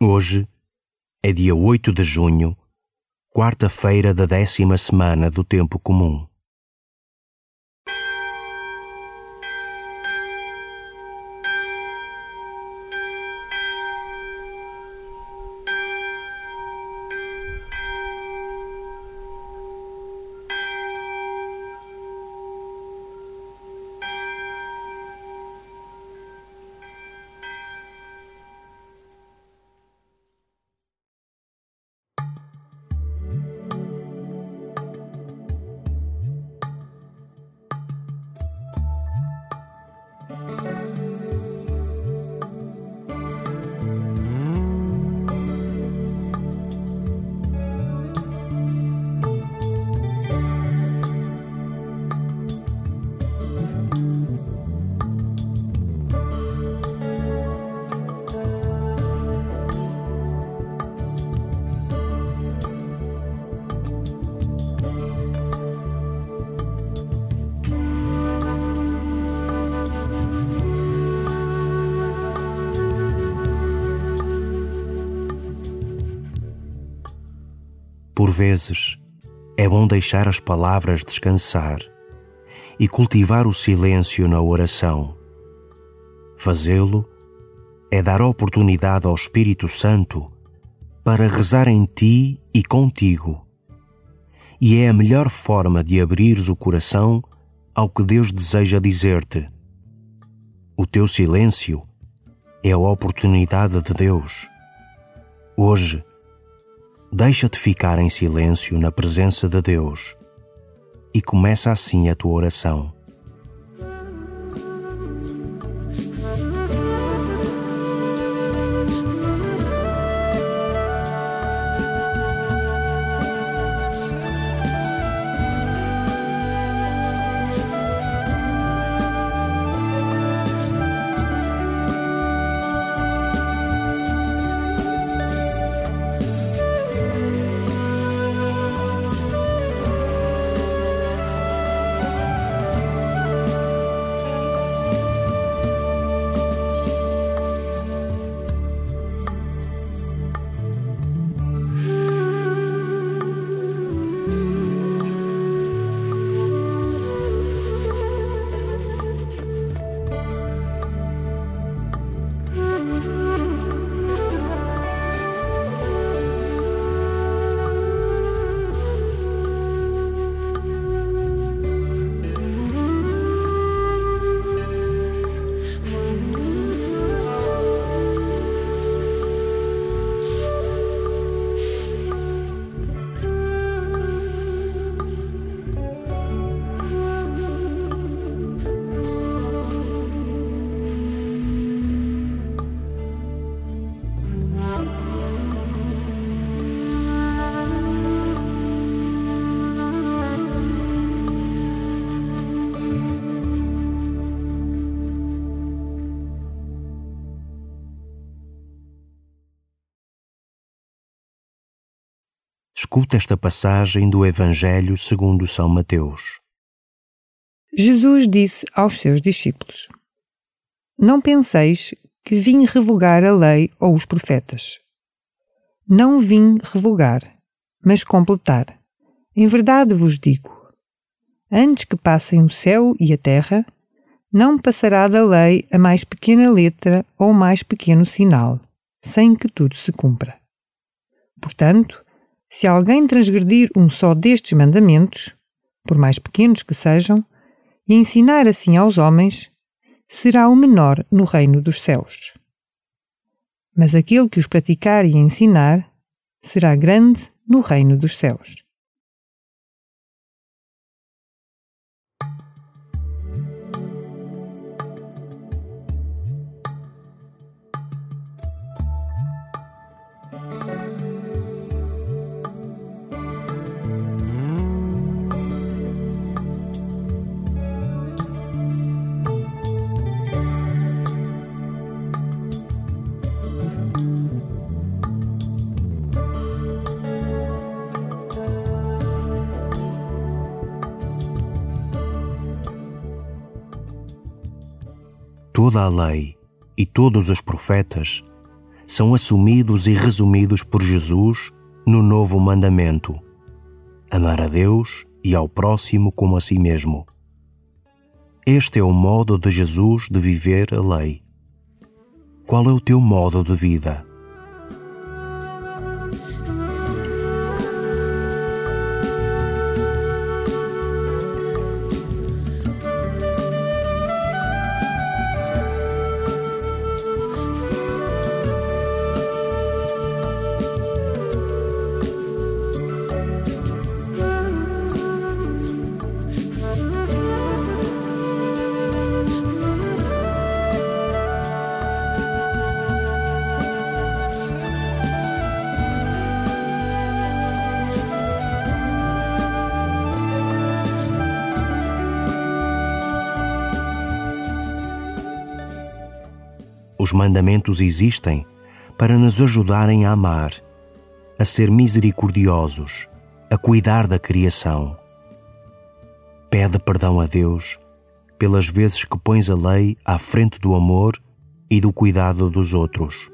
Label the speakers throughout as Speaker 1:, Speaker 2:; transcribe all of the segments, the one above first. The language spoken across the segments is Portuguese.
Speaker 1: Hoje é dia 8 de junho, quarta-feira da décima semana do Tempo Comum. Por vezes, é bom deixar as palavras descansar e cultivar o silêncio na oração. Fazê-lo é dar oportunidade ao Espírito Santo para rezar em ti e contigo. E é a melhor forma de abrires o coração ao que Deus deseja dizer-te. O teu silêncio é a oportunidade de Deus. Hoje, Deixa-te ficar em silêncio na presença de Deus e começa assim a tua oração. Escuta esta passagem do Evangelho segundo São Mateus.
Speaker 2: Jesus disse aos seus discípulos: Não penseis que vim revogar a lei ou os profetas. Não vim revogar, mas completar. Em verdade vos digo: antes que passem o céu e a terra, não passará da lei a mais pequena letra ou mais pequeno sinal, sem que tudo se cumpra. Portanto, se alguém transgredir um só destes mandamentos, por mais pequenos que sejam, e ensinar assim aos homens, será o menor no reino dos céus. Mas aquele que os praticar e ensinar será grande no reino dos céus.
Speaker 1: Toda a lei e todos os profetas são assumidos e resumidos por Jesus no novo mandamento: amar a Deus e ao próximo como a si mesmo. Este é o modo de Jesus de viver a lei. Qual é o teu modo de vida? Os mandamentos existem para nos ajudarem a amar, a ser misericordiosos, a cuidar da criação. Pede perdão a Deus pelas vezes que pões a lei à frente do amor e do cuidado dos outros.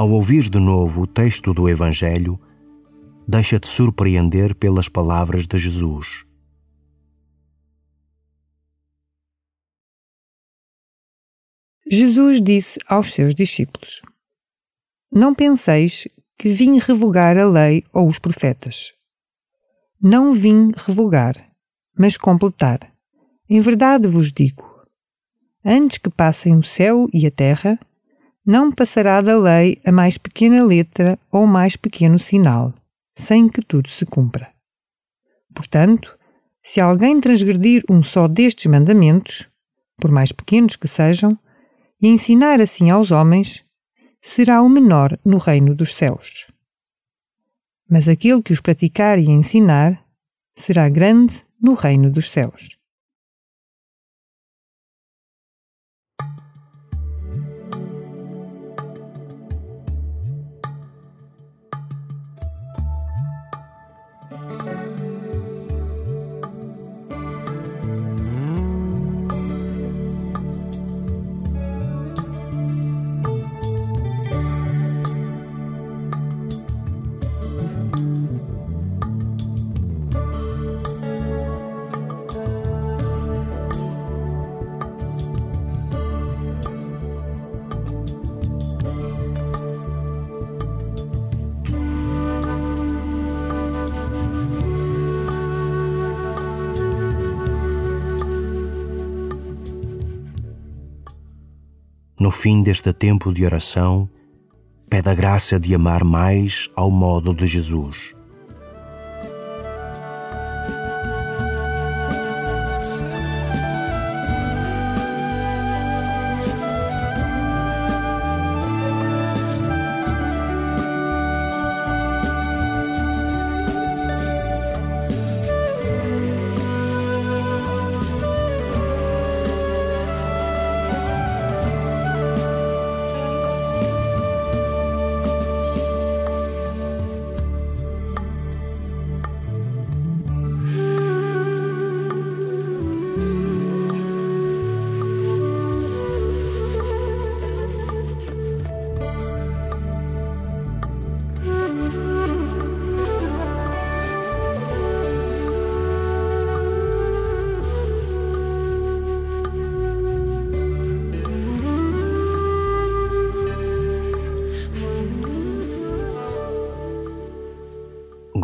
Speaker 1: Ao ouvir de novo o texto do Evangelho, deixa-te surpreender pelas palavras de Jesus.
Speaker 2: Jesus disse aos seus discípulos: Não penseis que vim revogar a lei ou os profetas. Não vim revogar, mas completar. Em verdade vos digo: antes que passem o céu e a terra, não passará da lei a mais pequena letra ou mais pequeno sinal, sem que tudo se cumpra. Portanto, se alguém transgredir um só destes mandamentos, por mais pequenos que sejam, e ensinar assim aos homens, será o menor no reino dos céus. Mas aquele que os praticar e ensinar será grande no reino dos céus.
Speaker 1: No fim deste tempo de oração, pede a graça de amar mais ao modo de Jesus.